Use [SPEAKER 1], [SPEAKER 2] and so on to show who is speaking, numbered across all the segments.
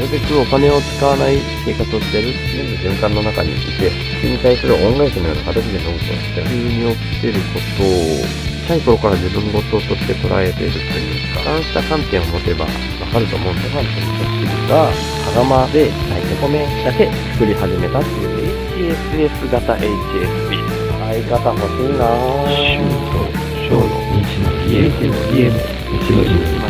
[SPEAKER 1] るべくお金を使わない生活をしてる全部循環の中にいて、それに対する恩返しのような形でノートをして、急に起きてることを、小さい頃から自分事として捉えているというか、そうした観点を持てばわかると思うんで、ファンという人が、羽釜で炊いて米だけ作り始めたっていう HSS 型 HSP。相方欲しいなぁ。
[SPEAKER 2] 小の日の家の家の日の家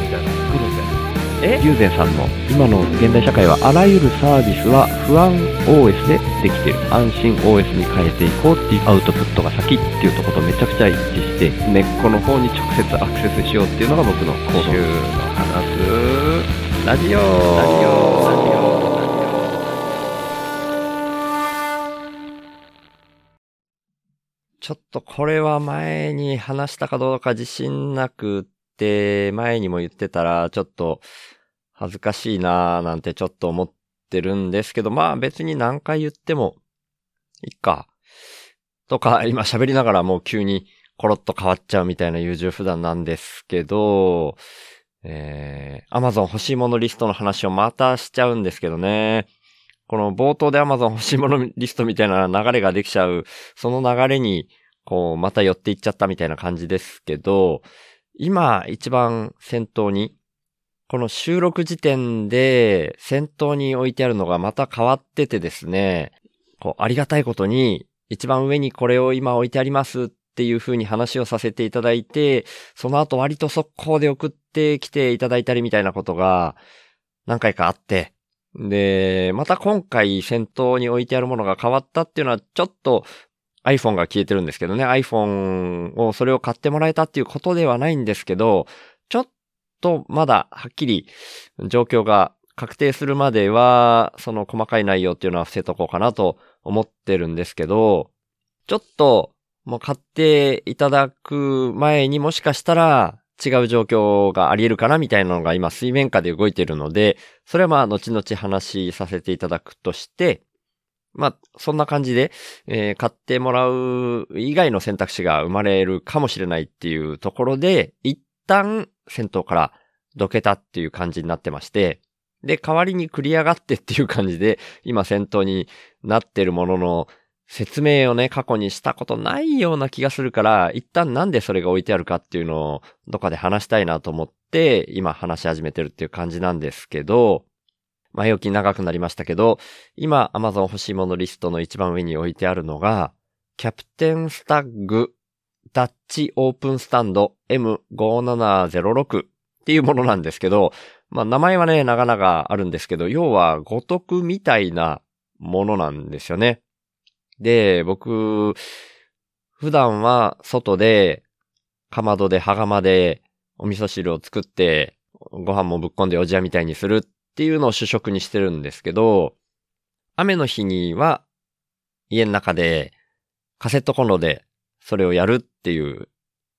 [SPEAKER 1] 友禅さんの今の現代社会はあらゆるサービスは不安 OS でできてる。安心 OS に変えていこうっていうアウトプットが先っていうとことめちゃくちゃ一致して根っこの方に直接アクセスしようっていうのが僕の行動。週の話。すラジオ。ラジオ。ラジオ。ちょっとこれは前に話したかどうか自信なくって、前にも言ってたら、ちょっと恥ずかしいなーなんてちょっと思ってるんですけど、まあ別に何回言ってもいっか。とか、今喋りながらもう急にコロッと変わっちゃうみたいな優柔不断なんですけど、えー、Amazon 欲しいものリストの話をまたしちゃうんですけどね。この冒頭で Amazon 欲しいものリストみたいな流れができちゃう、その流れに、こう、また寄っていっちゃったみたいな感じですけど、今一番先頭に、この収録時点で先頭に置いてあるのがまた変わっててですね、こう、ありがたいことに、一番上にこれを今置いてありますっていう風に話をさせていただいて、その後割と速攻で送ってきていただいたりみたいなことが何回かあって、で、また今回先頭に置いてあるものが変わったっていうのはちょっと iPhone が消えてるんですけどね、iPhone をそれを買ってもらえたっていうことではないんですけど、ちょっとまだはっきり状況が確定するまでは、その細かい内容っていうのは伏せとこうかなと思ってるんですけど、ちょっともう買っていただく前にもしかしたら違う状況があり得るかなみたいなのが今水面下で動いてるので、それはまあ後々話させていただくとして、まあそんな感じで、えー買ってもらう以外の選択肢が生まれるかもしれないっていうところで、一旦先頭からどけたっていう感じになってまして、で、代わりに繰り上がってっていう感じで、今先頭になってるものの説明をね、過去にしたことないような気がするから、一旦なんでそれが置いてあるかっていうのをどっかで話したいなと思って、今話し始めてるっていう感じなんですけど、前置き長くなりましたけど、今 Amazon 欲しいものリストの一番上に置いてあるのが、キャプテンスタッグダッチオープンスタンド M5706 っていうものなんですけど、まあ名前はね、長々あるんですけど、要は五徳みたいなものなんですよね。で、僕、普段は外で、かまどで羽釜でお味噌汁を作って、ご飯もぶっこんでおじやみたいにするっっていうのを主食にしてるんですけど、雨の日には家の中でカセットコンロでそれをやるっていう、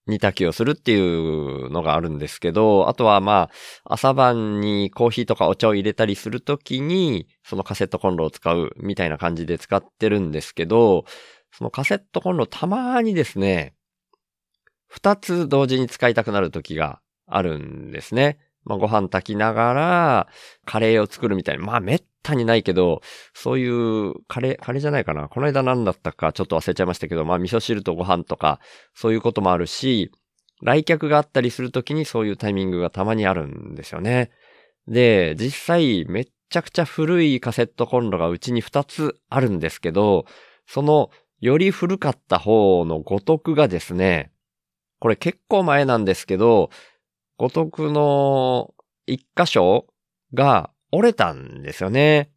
[SPEAKER 1] 煮炊きをするっていうのがあるんですけど、あとはまあ、朝晩にコーヒーとかお茶を入れたりするときに、そのカセットコンロを使うみたいな感じで使ってるんですけど、そのカセットコンロたまにですね、二つ同時に使いたくなるときがあるんですね。まあ、ご飯炊きながら、カレーを作るみたいな。まあ、めったにないけど、そういう、カレー、カレーじゃないかな。この間何だったかちょっと忘れちゃいましたけど、まあ、味噌汁とご飯とか、そういうこともあるし、来客があったりするときにそういうタイミングがたまにあるんですよね。で、実際めっちゃくちゃ古いカセットコンロがうちに2つあるんですけど、そのより古かった方の五徳がですね、これ結構前なんですけど、五徳の一箇所が折れたんですよね。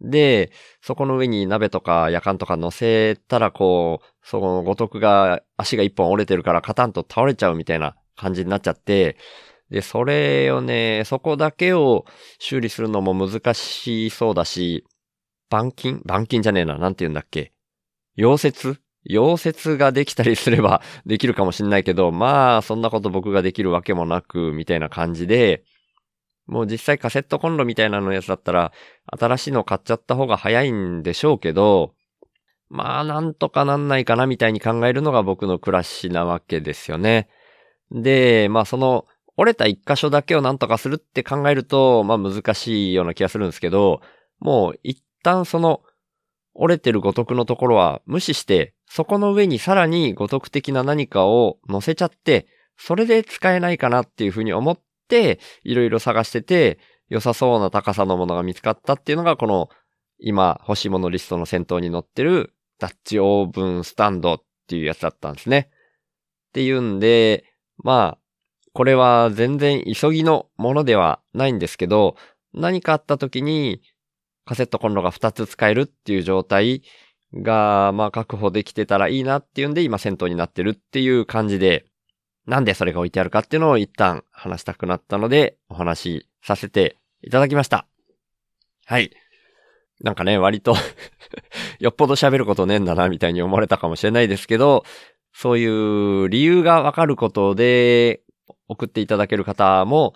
[SPEAKER 1] で、そこの上に鍋とか夜間とか乗せたらこう、その五徳が足が一本折れてるからカタンと倒れちゃうみたいな感じになっちゃって、で、それをね、そこだけを修理するのも難しそうだし、板金？板金じゃねえな。なんて言うんだっけ？溶接？溶接ができたりすれば できるかもしんないけど、まあ、そんなこと僕ができるわけもなく、みたいな感じで、もう実際カセットコンロみたいなのやつだったら、新しいの買っちゃった方が早いんでしょうけど、まあ、なんとかなんないかなみたいに考えるのが僕の暮らしなわけですよね。で、まあその、折れた一箇所だけをなんとかするって考えると、まあ難しいような気がするんですけど、もう一旦その、折れてる五徳のところは無視して、そこの上にさらに五徳的な何かを乗せちゃって、それで使えないかなっていうふうに思って、いろいろ探してて、良さそうな高さのものが見つかったっていうのが、この、今欲しいものリストの先頭に載ってる、ダッチオーブンスタンドっていうやつだったんですね。っていうんで、まあ、これは全然急ぎのものではないんですけど、何かあった時にカセットコンロが2つ使えるっていう状態が、まあ確保できてたらいいなっていうんで今先頭になってるっていう感じで、なんでそれが置いてあるかっていうのを一旦話したくなったのでお話しさせていただきました。はい。なんかね、割と よっぽど喋ることねえんだなみたいに思われたかもしれないですけど、そういう理由がわかることで送っていただける方も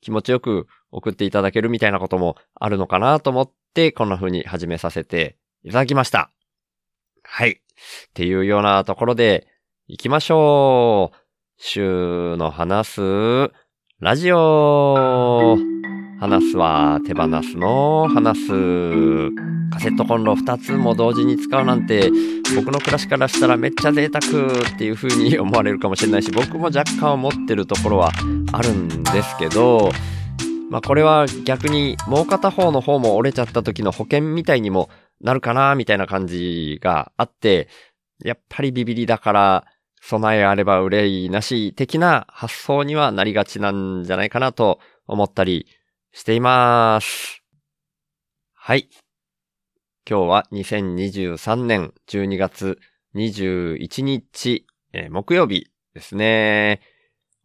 [SPEAKER 1] 気持ちよく送っていただけるみたいなこともあるのかなと思っこんな風に始めさせていただきました。はい。っていうようなところで行きましょう。週の話すラジオ。話すは手放すの話す。カセットコンロ2つも同時に使うなんて僕の暮らしからしたらめっちゃ贅沢っていう風に思われるかもしれないし僕も若干思ってるところはあるんですけどまあこれは逆にもう片方の方も折れちゃった時の保険みたいにもなるかなみたいな感じがあってやっぱりビビりだから備えあれば憂いなし的な発想にはなりがちなんじゃないかなと思ったりしています。はい。今日は2023年12月21日、えー木曜日ですね。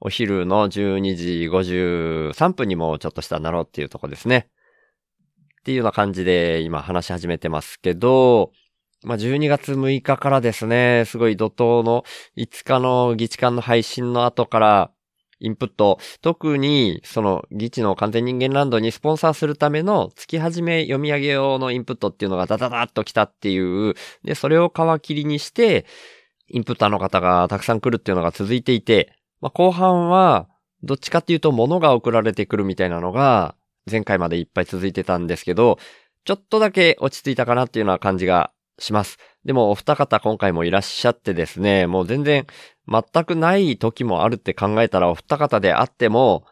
[SPEAKER 1] お昼の12時53分にもちょっとしたなろうっていうとこですね。っていうような感じで今話し始めてますけど、まあ、12月6日からですね、すごい怒涛の5日の議事館の配信の後から、インプット、特にその議地の完全人間ランドにスポンサーするための月始め読み上げ用のインプットっていうのがダダダッと来たっていう、で、それを皮切りにして、インプッターの方がたくさん来るっていうのが続いていて、まあ、後半は、どっちかっていうと物が送られてくるみたいなのが、前回までいっぱい続いてたんですけど、ちょっとだけ落ち着いたかなっていうような感じがします。でもお二方今回もいらっしゃってですね、もう全然全くない時もあるって考えたらお二方であっても、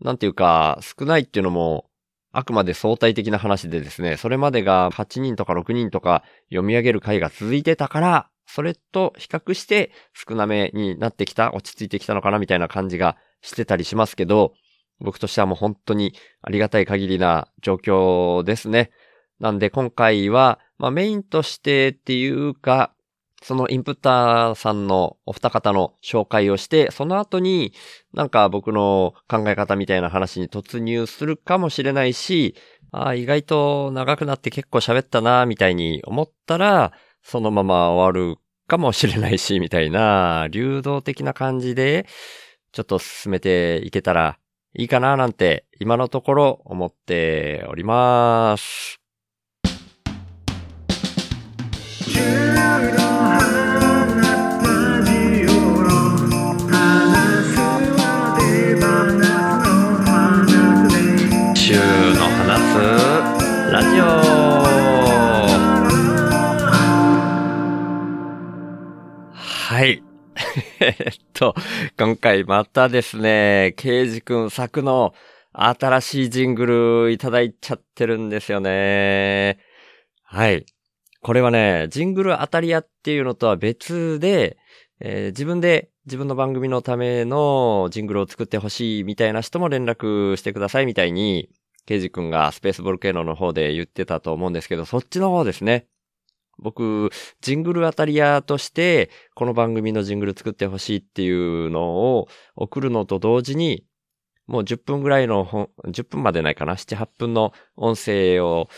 [SPEAKER 1] なんていうか少ないっていうのもあくまで相対的な話でですね、それまでが8人とか6人とか読み上げる回が続いてたから、それと比較して少なめになってきた、落ち着いてきたのかなみたいな感じがしてたりしますけど、僕としてはもう本当にありがたい限りな状況ですね。なんで今回は、まあメインとしてっていうか、そのインプッターさんのお二方の紹介をして、その後になんか僕の考え方みたいな話に突入するかもしれないし、あ、意外と長くなって結構喋ったな、みたいに思ったら、そのまま終わるかもしれないし、みたいな、流動的な感じで、ちょっと進めていけたらいいかな、なんて、今のところ思っております。週の話すラジオはい。えっと、今回またですね、ケイジくん作の新しいジングルいただいちゃってるんですよね。はい。これはね、ジングル当たり屋っていうのとは別で、えー自分で自分の番組のためのジングルを作ってほしいみたいな人も連絡してくださいみたいに、ケイジ君がスペースボルケーノの方で言ってたと思うんですけど、そっちの方ですね。僕、ジングル当たり屋として、この番組のジングル作ってほしいっていうのを送るのと同時に、もう10分ぐらいの本、10分までないかな ?7、8分の音声を、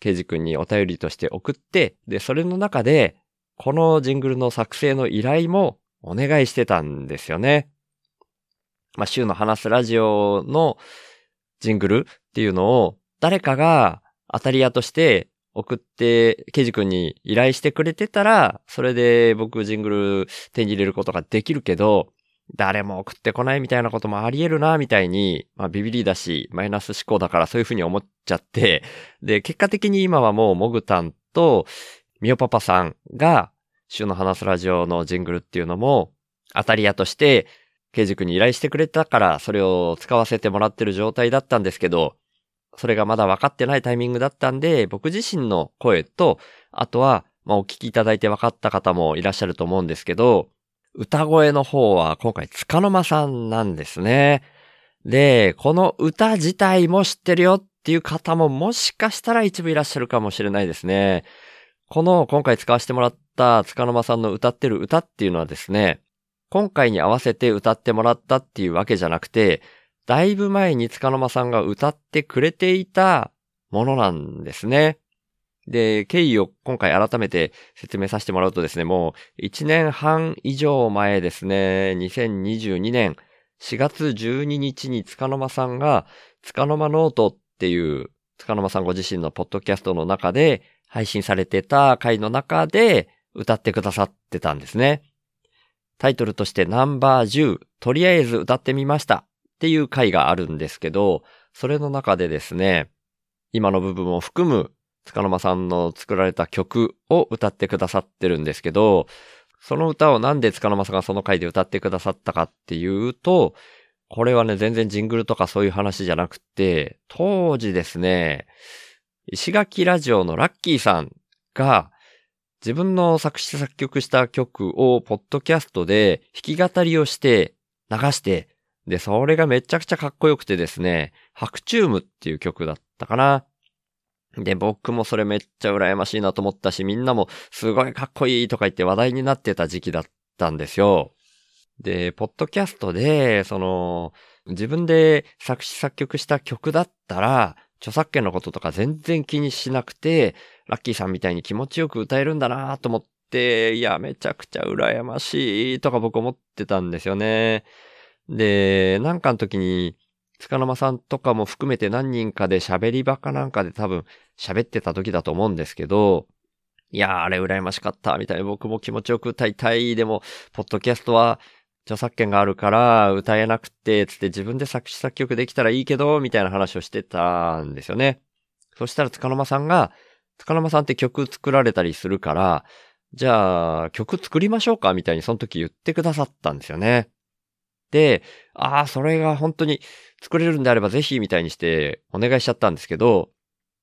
[SPEAKER 1] ケイジ君にお便りとして送って、で、それの中で、このジングルの作成の依頼もお願いしてたんですよね。まあ、週の話すラジオのジングルっていうのを誰かが当たり屋として送って、ケイジ君に依頼してくれてたら、それで僕ジングル手に入れることができるけど、誰も送ってこないみたいなこともあり得るな、みたいに、まあビビリだし、マイナス思考だからそういうふうに思っちゃって、で、結果的に今はもうモグタンとミオパパさんが、週の話すラジオのジングルっていうのも、当たり屋として、ケイジ君に依頼してくれたから、それを使わせてもらってる状態だったんですけど、それがまだ分かってないタイミングだったんで、僕自身の声と、あとは、まあ、お聞きいただいて分かった方もいらっしゃると思うんですけど、歌声の方は今回、つかの間さんなんですね。で、この歌自体も知ってるよっていう方ももしかしたら一部いらっしゃるかもしれないですね。この今回使わせてもらったつかの間さんの歌ってる歌っていうのはですね、今回に合わせて歌ってもらったっていうわけじゃなくて、だいぶ前につかの間さんが歌ってくれていたものなんですね。で、経緯を今回改めて説明させてもらうとですね、もう1年半以上前ですね、2022年4月12日につかの間さんが、つかの間ノートっていう、つかの間さんご自身のポッドキャストの中で配信されてた回の中で歌ってくださってたんですね。タイトルとしてナンバー10、とりあえず歌ってみましたっていう回があるんですけど、それの中でですね、今の部分を含む、つかの間さんの作られた曲を歌ってくださってるんですけど、その歌をなんでつかの間さんがその回で歌ってくださったかっていうと、これはね、全然ジングルとかそういう話じゃなくて、当時ですね、石垣ラジオのラッキーさんが、自分の作詞作曲した曲をポッドキャストで弾き語りをして流して、で、それがめちゃくちゃかっこよくてですね、ハクチュームっていう曲だったかな。で、僕もそれめっちゃ羨ましいなと思ったし、みんなもすごいかっこいいとか言って話題になってた時期だったんですよ。で、ポッドキャストで、その、自分で作詞作曲した曲だったら、著作権のこととか全然気にしなくて、ラッキーさんみたいに気持ちよく歌えるんだなと思って、いや、めちゃくちゃ羨ましいとか僕思ってたんですよね。で、なんかの時に、つかの間さんとかも含めて何人かで喋り場かなんかで多分喋ってた時だと思うんですけど、いやー、あれ羨ましかった、みたいな僕も気持ちよく歌いたい。でも、ポッドキャストは著作権があるから歌えなくて、つって自分で作詞作曲できたらいいけど、みたいな話をしてたんですよね。そしたらつかの間さんが、つかの間さんって曲作られたりするから、じゃあ曲作りましょうかみたいにその時言ってくださったんですよね。で、ああ、それが本当に作れるんであればぜひみたいにしてお願いしちゃったんですけど、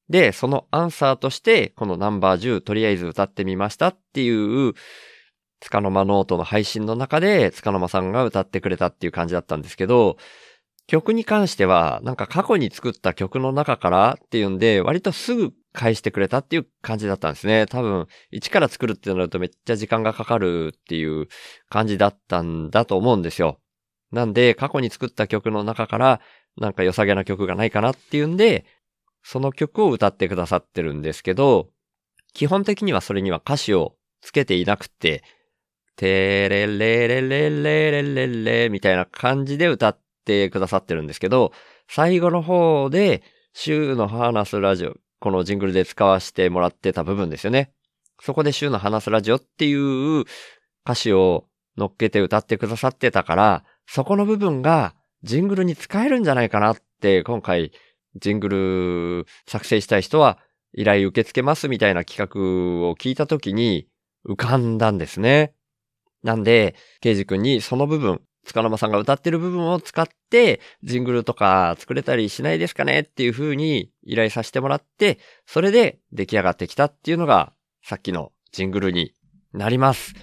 [SPEAKER 1] で、そのアンサーとして、このナンバー10とりあえず歌ってみましたっていう、つかの間ノートの配信の中で、つかの間さんが歌ってくれたっていう感じだったんですけど、曲に関しては、なんか過去に作った曲の中からっていうんで、割とすぐ返してくれたっていう感じだったんですね。多分、一から作るってなるとめっちゃ時間がかかるっていう感じだったんだと思うんですよ。なんで、過去に作った曲の中から、なんか良さげな曲がないかなっていうんで、その曲を歌ってくださってるんですけど、基本的にはそれには歌詞をつけていなくて、てれれれれれれれれみたいな感じで歌ってくださってるんですけど、最後の方で、週の話すラジオ、このジングルで使わせてもらってた部分ですよね。そこで週の話すラジオっていう歌詞を乗っけて歌ってくださってたから、そこの部分がジングルに使えるんじゃないかなって、今回ジングル作成したい人は依頼受け付けますみたいな企画を聞いたときに浮かんだんですね。なんで、ケイジ君にその部分、塚沼さんが歌ってる部分を使って、ジングルとか作れたりしないですかねっていう風に依頼させてもらって、それで出来上がってきたっていうのが、さっきのジングルになります。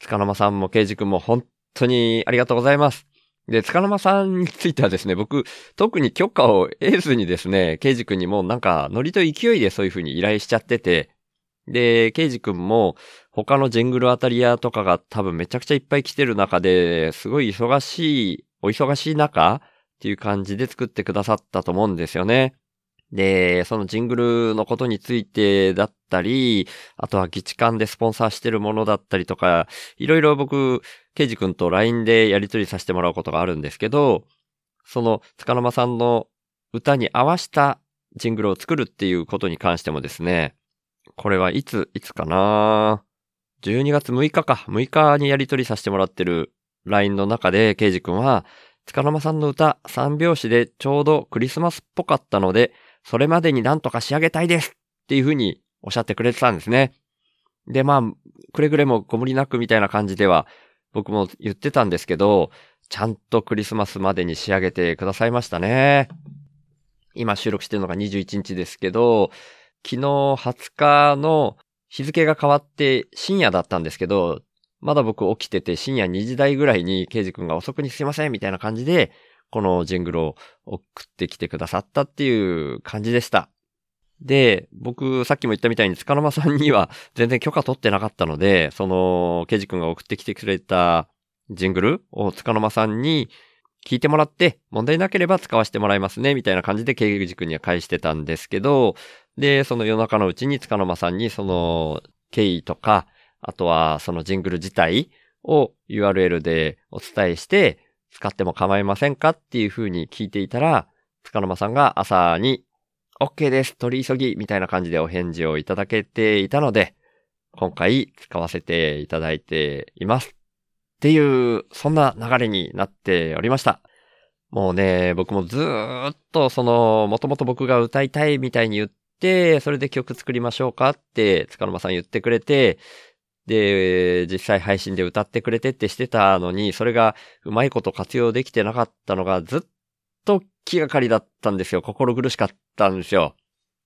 [SPEAKER 1] 塚沼さんもケイジ君も本当にありがとうございます。で、塚沼さんについてはですね、僕、特に許可を得ずにですね、ケイジ君にもなんか、ノリと勢いでそういう風に依頼しちゃってて、で、ケイジ君も他のジングルアタリアとかが多分めちゃくちゃいっぱい来てる中で、すごい忙しい、お忙しい中っていう感じで作ってくださったと思うんですよね。で、そのジングルのことについてだったり、あとは議地間でスポンサーしてるものだったりとか、いろいろ僕、ケイジ君と LINE でやり取りさせてもらうことがあるんですけど、その、塚沼さんの歌に合わしたジングルを作るっていうことに関してもですね、これはいつ、いつかな？12月6日か、6日にやり取りさせてもらってる LINE の中で、ケイジ君は、塚沼さんの歌3拍子でちょうどクリスマスっぽかったので、それまでになんとか仕上げたいですっていうふうにおっしゃってくれてたんですね。で、まあ、くれぐれもご無理なくみたいな感じでは僕も言ってたんですけど、ちゃんとクリスマスまでに仕上げてくださいましたね。今収録してるのが21日ですけど、昨日20日の日付が変わって深夜だったんですけど、まだ僕起きてて深夜2時台ぐらいにケイジ君が遅くにすいませんみたいな感じで、このジングルを送ってきてくださったっていう感じでした。で、僕、さっきも言ったみたいに、塚沼さんには全然許可取ってなかったので、その、ケジ君が送ってきてくれたジングルを塚沼さんに聞いてもらって、問題なければ使わせてもらいますね、みたいな感じでケジ君には返してたんですけど、で、その夜中のうちに塚沼さんにその、経緯とか、あとはそのジングル自体を URL でお伝えして、使っても構いませんか？っていう風に聞いていたら、塚沼さんが朝に OK です、取り急ぎ、みたいな感じでお返事をいただけていたので、今回使わせていただいています。っていう、そんな流れになっておりました。もうね、僕もずーっとその、もともと僕が歌いたいみたいに言って、それで曲作りましょうかって、塚沼さん言ってくれて、で、実際配信で歌ってくれてってしてたのに、それがうまいこと活用できてなかったのがずっと気がかりだったんですよ。心苦しかったんですよ。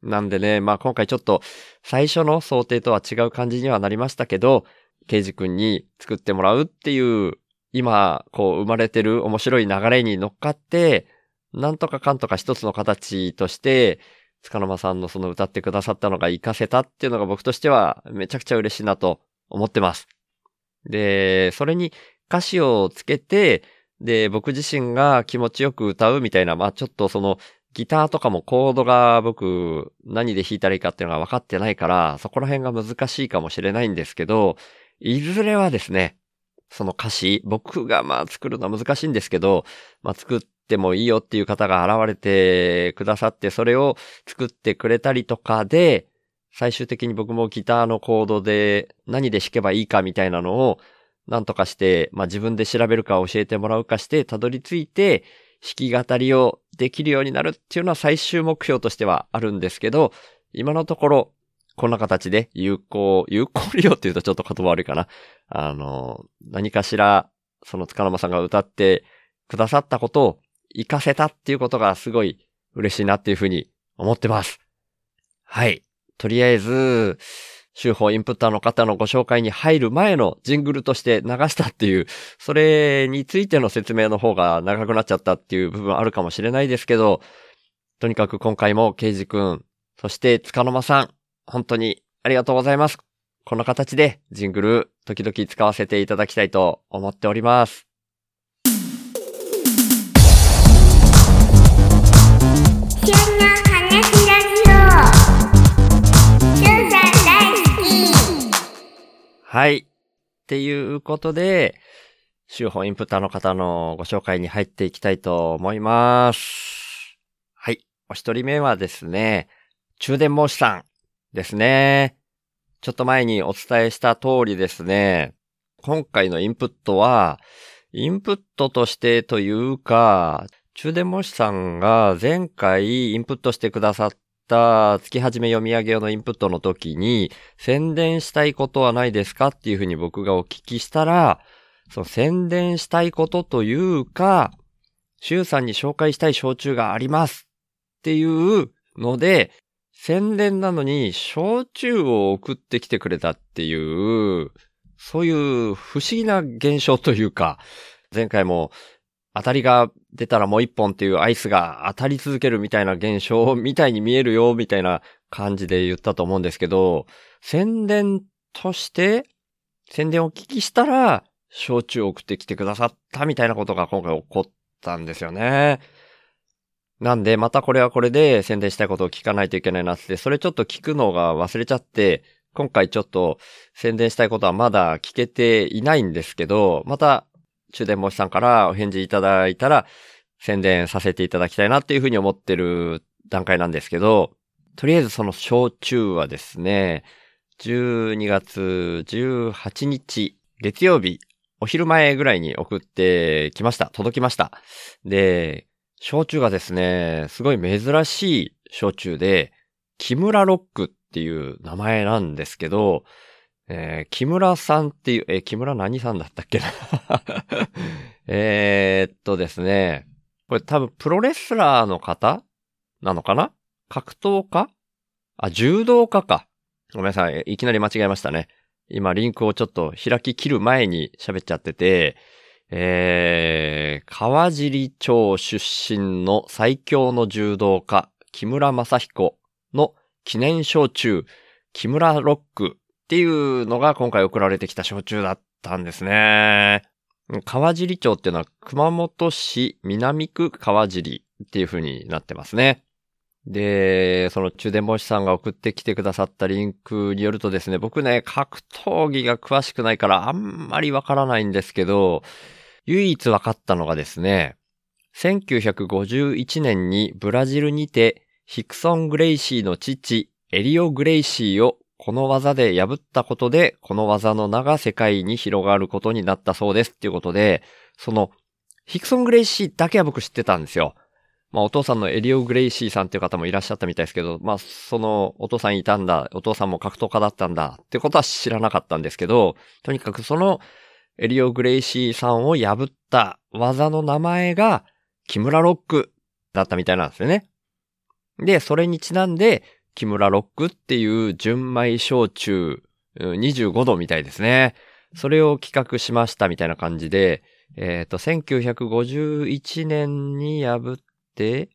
[SPEAKER 1] なんでね、まあ今回ちょっと最初の想定とは違う感じにはなりましたけど、ケイジ君に作ってもらうっていう、今、こう生まれてる面白い流れに乗っかって、なんとかかんとか一つの形として、塚沼さんのその歌ってくださったのが活かせたっていうのが僕としてはめちゃくちゃ嬉しいなと思ってます。で、それに歌詞をつけて、で、僕自身が気持ちよく歌うみたいな、まあちょっとそのギターとかもコードが僕何で弾いたらいいかっていうのが分かってないから、そこら辺が難しいかもしれないんですけど、いずれはですね、その歌詞、僕がまあ作るのは難しいんですけど、まあ作ってもいいよっていう方が現れてくださって、それを作ってくれたりとかで、最終的に僕もギターのコードで何で弾けばいいかみたいなのをなんとかして、まあ自分で調べるか教えてもらうかして、たどり着いて、弾き語りをできるようになるっていうのは最終目標としてはあるんですけど、今のところ、こんな形で有効、有効利用って言うとちょっと言葉悪いかな。あの、何かしら、その塚沼さんが歌ってくださったことを活かせたっていうことがすごい嬉しいなっていうふうに思ってます。はい。とりあえず、手法インプッターの方のご紹介に入る前のジングルとして流したっていう、それについての説明の方が長くなっちゃったっていう部分あるかもしれないですけど、とにかく今回もケイジくん、そして塚沼さん、本当にありがとうございます。この形でジングル時々使わせていただきたいと思っております。はい。っていうことで、週報インプッターの方のご紹介に入っていきたいと思います。はい。お一人目はですね、中電申しさんですね。ちょっと前にお伝えした通りですね、今回のインプットは、インプットとしてというか、中電申しさんが前回インプットしてくださった月始め読み上げ用のインプットの時に、宣伝したいことはないですかっていうふうに僕がお聞きしたら、その宣伝したいことというか、シュウさんに紹介したい焼酎がありますっていうので、宣伝なのに焼酎を送ってきてくれたっていう、そういう不思議な現象というか、前回も当たりが出たらもう一本っていうアイスが当たり続けるみたいな現象みたいに見えるよみたいな感じで言ったと思うんですけど、宣伝として、宣伝を聞きしたら、焼酎を送ってきてくださったみたいなことが今回起こったんですよね。なんで、またこれはこれで宣伝したいことを聞かないといけないなって、それちょっと聞くのが忘れちゃって、今回ちょっと宣伝したいことはまだ聞けていないんですけど、また、中電模試さんからお返事いただいたら、宣伝させていただきたいなっていうふうに思ってる段階なんですけど、とりあえずその焼酎はですね、12月18日、月曜日、お昼前ぐらいに送ってきました。届きました。で、焼酎がですね、すごい珍しい焼酎で、木村ロックっていう名前なんですけど、えー木村さんっていう、えー木村何さんだったっけな？えーっとですね、これ多分プロレスラーの方？なのかな？格闘家？あ、柔道家か。ごめんなさい。いきなり間違えましたね。今、リンクをちょっと開き切る前に喋っちゃってて、えー、川尻町出身の最強の柔道家、木村正彦の記念焼酎、木村ロック。っていうのが今回送られてきた焼酎だったんですね。川尻町っていうのは熊本市南区川尻っていう風になってますね。で、その中電模試さんが送ってきてくださったリンクによるとですね、僕ね、格闘技が詳しくないからあんまりわからないんですけど、唯一わかったのがですね、1951年にブラジルにてヒクソン・グレイシーの父、エリオ・グレイシーをこの技で破ったことで、この技の名が世界に広がることになったそうですっていうことで、その、ヒクソン・グレイシーだけは僕知ってたんですよ。まあお父さんのエリオ・グレイシーさんっていう方もいらっしゃったみたいですけど、まあそのお父さんいたんだ、お父さんも格闘家だったんだってことは知らなかったんですけど、とにかくそのエリオ・グレイシーさんを破った技の名前が木村ロックだったみたいなんですよね。で、それにちなんで木村ロックっていう純米焼酎25度みたいですね。それを企画しましたみたいな感じで、えっ、と、1951年に破って、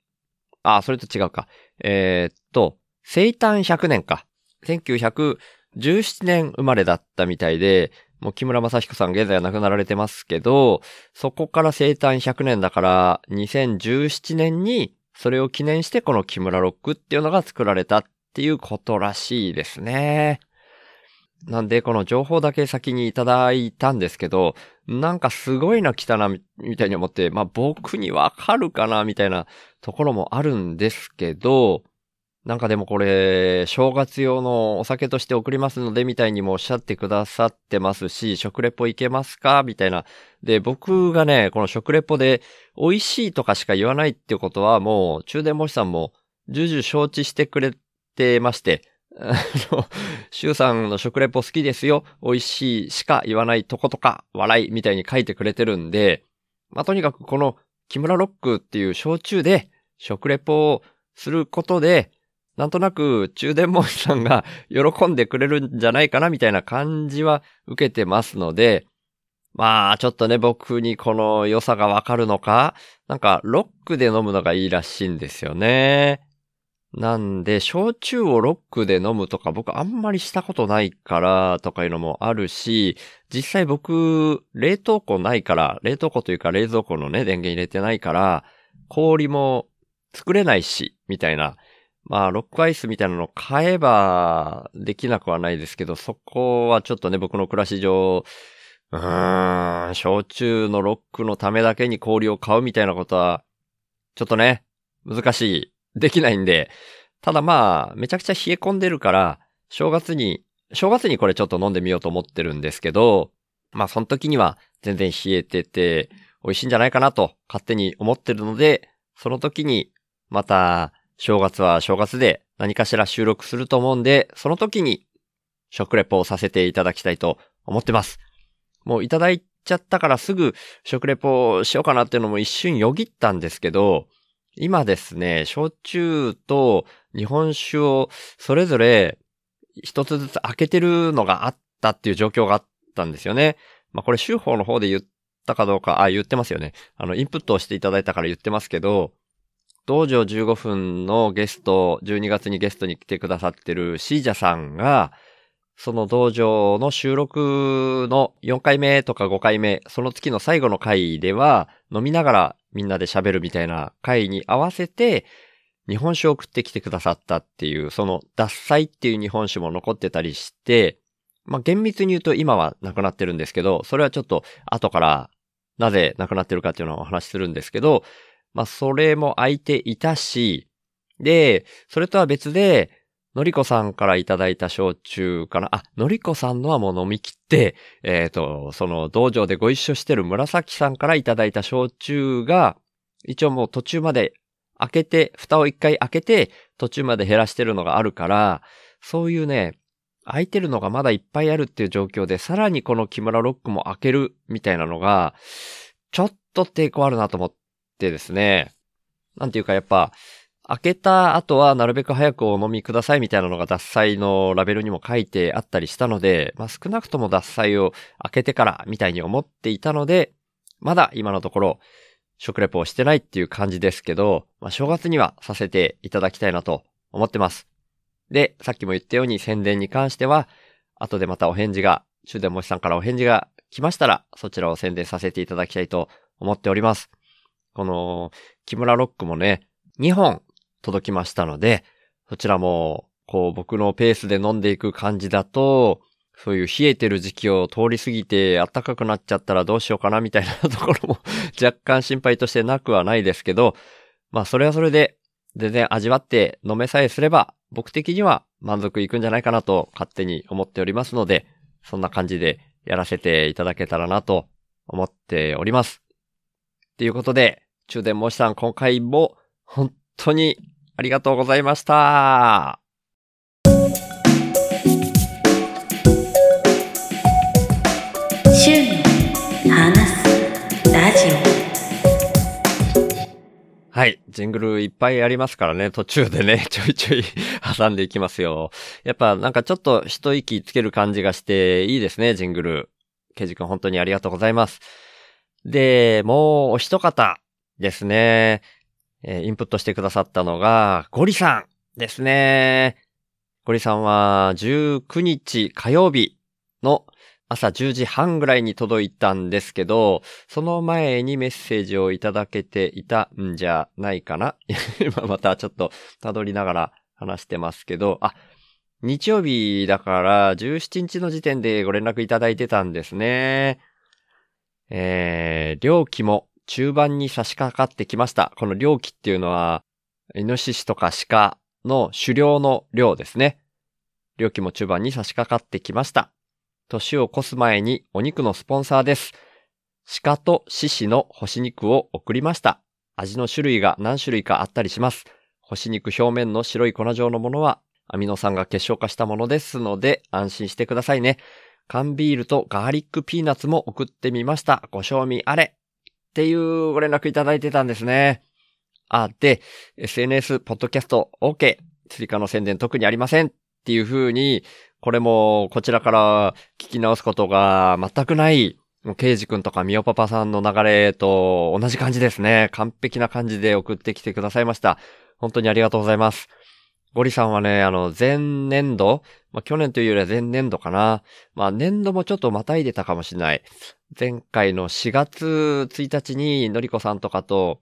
[SPEAKER 1] あ、それと違うか。えーっと、生誕100年か。1917年生まれだったみたいで、もう木村正彦さん現在は亡くなられてますけど、そこから生誕100年だから、2017年にそれを記念してこの木村ロックっていうのが作られたっていうことらしいですね。なんで、この情報だけ先にいただいたんですけど、なんかすごいな来たな、みたいに思って、まあ僕にわかるかな、みたいなところもあるんですけど、なんかでもこれ、正月用のお酒として送りますので、みたいにもおっしゃってくださってますし、食レポいけますか？みたいな。で、僕がね、この食レポで、美味しいとかしか言わないってことは、もう、中電模試さんも、重々承知してくれてまして、あの、シュウさんの食レポ好きですよ。美味しいしか言わないとことか、笑いみたいに書いてくれてるんで、まあ、とにかくこの木村ロックっていう焼酎で食レポをすることで、なんとなく中電モンさんが 喜んでくれるんじゃないかなみたいな感じは受けてますので、まあちょっとね僕にこの良さがわかるのか、なんかロックで飲むのがいいらしいんですよね。なんで、焼酎をロックで飲むとか僕あんまりしたことないからとかいうのもあるし、実際僕、冷凍庫ないから、冷凍庫というか冷蔵庫のね、電源入れてないから、氷も作れないし、みたいな。まあ、ロックアイスみたいなのを買えばできなくはないですけど、そこはちょっとね、僕の暮らし上、うーん、焼酎のロックのためだけに氷を買うみたいなことは、ちょっとね、難しい。できないんで、ただまあ、めちゃくちゃ冷え込んでるから、正月に、正月にこれちょっと飲んでみようと思ってるんですけど、まあその時には全然冷えてて美味しいんじゃないかなと勝手に思ってるので、その時にまた正月は正月で何かしら収録すると思うんで、その時に食レポをさせていただきたいと思ってます。もういただいちゃったからすぐ食レポをしようかなっていうのも一瞬よぎったんですけど、今ですね、焼酎と日本酒をそれぞれ一つずつ開けてるのがあったっていう状況があったんですよね。まあこれ、州法の方で言ったかどうか、あ、言ってますよね。あの、インプットをしていただいたから言ってますけど、道場15分のゲスト、12月にゲストに来てくださってるシージャさんが、その道場の収録の4回目とか5回目、その月の最後の回では、飲みながらみんなで喋るみたいな回に合わせて、日本酒を送ってきてくださったっていう、その脱菜っていう日本酒も残ってたりして、まあ、厳密に言うと今はなくなってるんですけど、それはちょっと後からなぜなくなってるかっていうのをお話しするんですけど、まあ、それも空いていたし、で、それとは別で、のりこさんからいただいた焼酎かな。あ、のりこさんのはもう飲み切って、えっ、と、その道場でご一緒してる紫さんからいただいた焼酎が、一応もう途中まで開けて、蓋を一回開けて、途中まで減らしてるのがあるから、そういうね、空いてるのがまだいっぱいあるっていう状況で、さらにこの木村ロックも開けるみたいなのが、ちょっと抵抗あるなと思ってですね。なんていうかやっぱ、開けた後はなるべく早くお飲みくださいみたいなのが脱菜のラベルにも書いてあったりしたので、まあ少なくとも脱菜を開けてからみたいに思っていたので、まだ今のところ食レポをしてないっていう感じですけど、まあ正月にはさせていただきたいなと思ってます。で、さっきも言ったように宣伝に関しては、後でまたお返事が、中電もしさんからお返事が来ましたら、そちらを宣伝させていただきたいと思っております。この、木村ロックもね、2本届きましたので、そちらも、こう僕のペースで飲んでいく感じだと、そういう冷えてる時期を通り過ぎて暖かくなっちゃったらどうしようかなみたいなところも 若干心配としてなくはないですけど、まあそれはそれで全然味わって飲めさえすれば僕的には満足いくんじゃないかなと勝手に思っておりますので、そんな感じでやらせていただけたらなと思っております。ということで、中電もしさん今回も本当にありがとうございました。はい。ジングルいっぱいありますからね、途中でね、ちょいちょい 挟んでいきますよ。やっぱなんかちょっと一息つける感じがしていいですね、ジングル。ケイジ君本当にありがとうございます。で、もうお一方ですね。えーインプットしてくださったのが、ゴリさんですね。ゴリさんは19日火曜日の朝10時半ぐらいに届いたんですけど、その前にメッセージをいただけていたんじゃないかな 今またちょっと辿りながら話してますけど、あ、日曜日だから17日の時点でご連絡いただいてたんですね。えー、料金も中盤に差し掛かってきました。この料金っていうのは、イノシシとか鹿の狩猟の量ですね。料金も中盤に差し掛かってきました。年を越す前にお肉のスポンサーです。鹿と獅子の干し肉を送りました。味の種類が何種類かあったりします。干し肉表面の白い粉状のものはアミノ酸が結晶化したものですので安心してくださいね。缶ビールとガーリックピーナッツも送ってみました。ご賞味あれ。っていうご連絡いただいてたんですね。あ、で、SNS、ポッドキャスト、OK。追加の宣伝特にありません。っていう風に、これもこちらから聞き直すことが全くない、ケイジ君とかミオパパさんの流れと同じ感じですね。完璧な感じで送ってきてくださいました。本当にありがとうございます。ゴリさんはね、あの、前年度、まあ、去年というよりは前年度かな。まあ、年度もちょっとまたいでたかもしれない。前回の4月1日にのりこさんとかと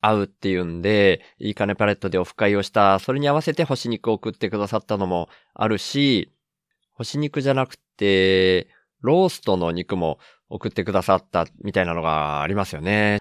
[SPEAKER 1] 会うっていうんで、いいかねパレットでオフ会をした、それに合わせて干し肉を送ってくださったのもあるし、干し肉じゃなくて、ローストの肉も送ってくださったみたいなのがありますよね。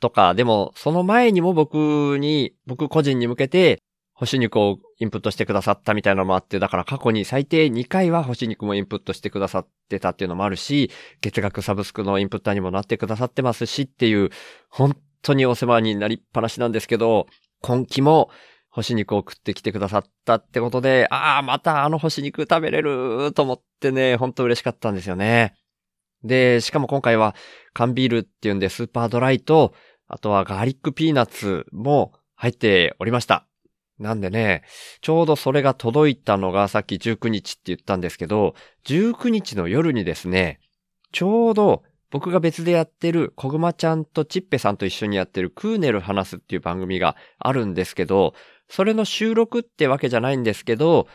[SPEAKER 1] とか、でも、その前にも僕に、僕個人に向けて、干し肉をインプットしてくださったみたいなのもあって、だから過去に最低2回は干し肉もインプットしてくださってたっていうのもあるし、月額サブスクのインプッターにもなってくださってますしっていう、本当にお世話になりっぱなしなんですけど、今期も干し肉を送ってきてくださったってことで、ああ、またあの干し肉食べれると思ってね、本当嬉しかったんですよね。で、しかも今回は缶ビールっていうんでスーパードライと、あとはガーリックピーナッツも入っておりました。なんでね、ちょうどそれが届いたのがさっき19日って言ったんですけど、19日の夜にですね、ちょうど僕が別でやってる小熊ちゃんとチッペさんと一緒にやってるクーネル話すっていう番組があるんですけど、それの収録ってわけじゃないんですけど、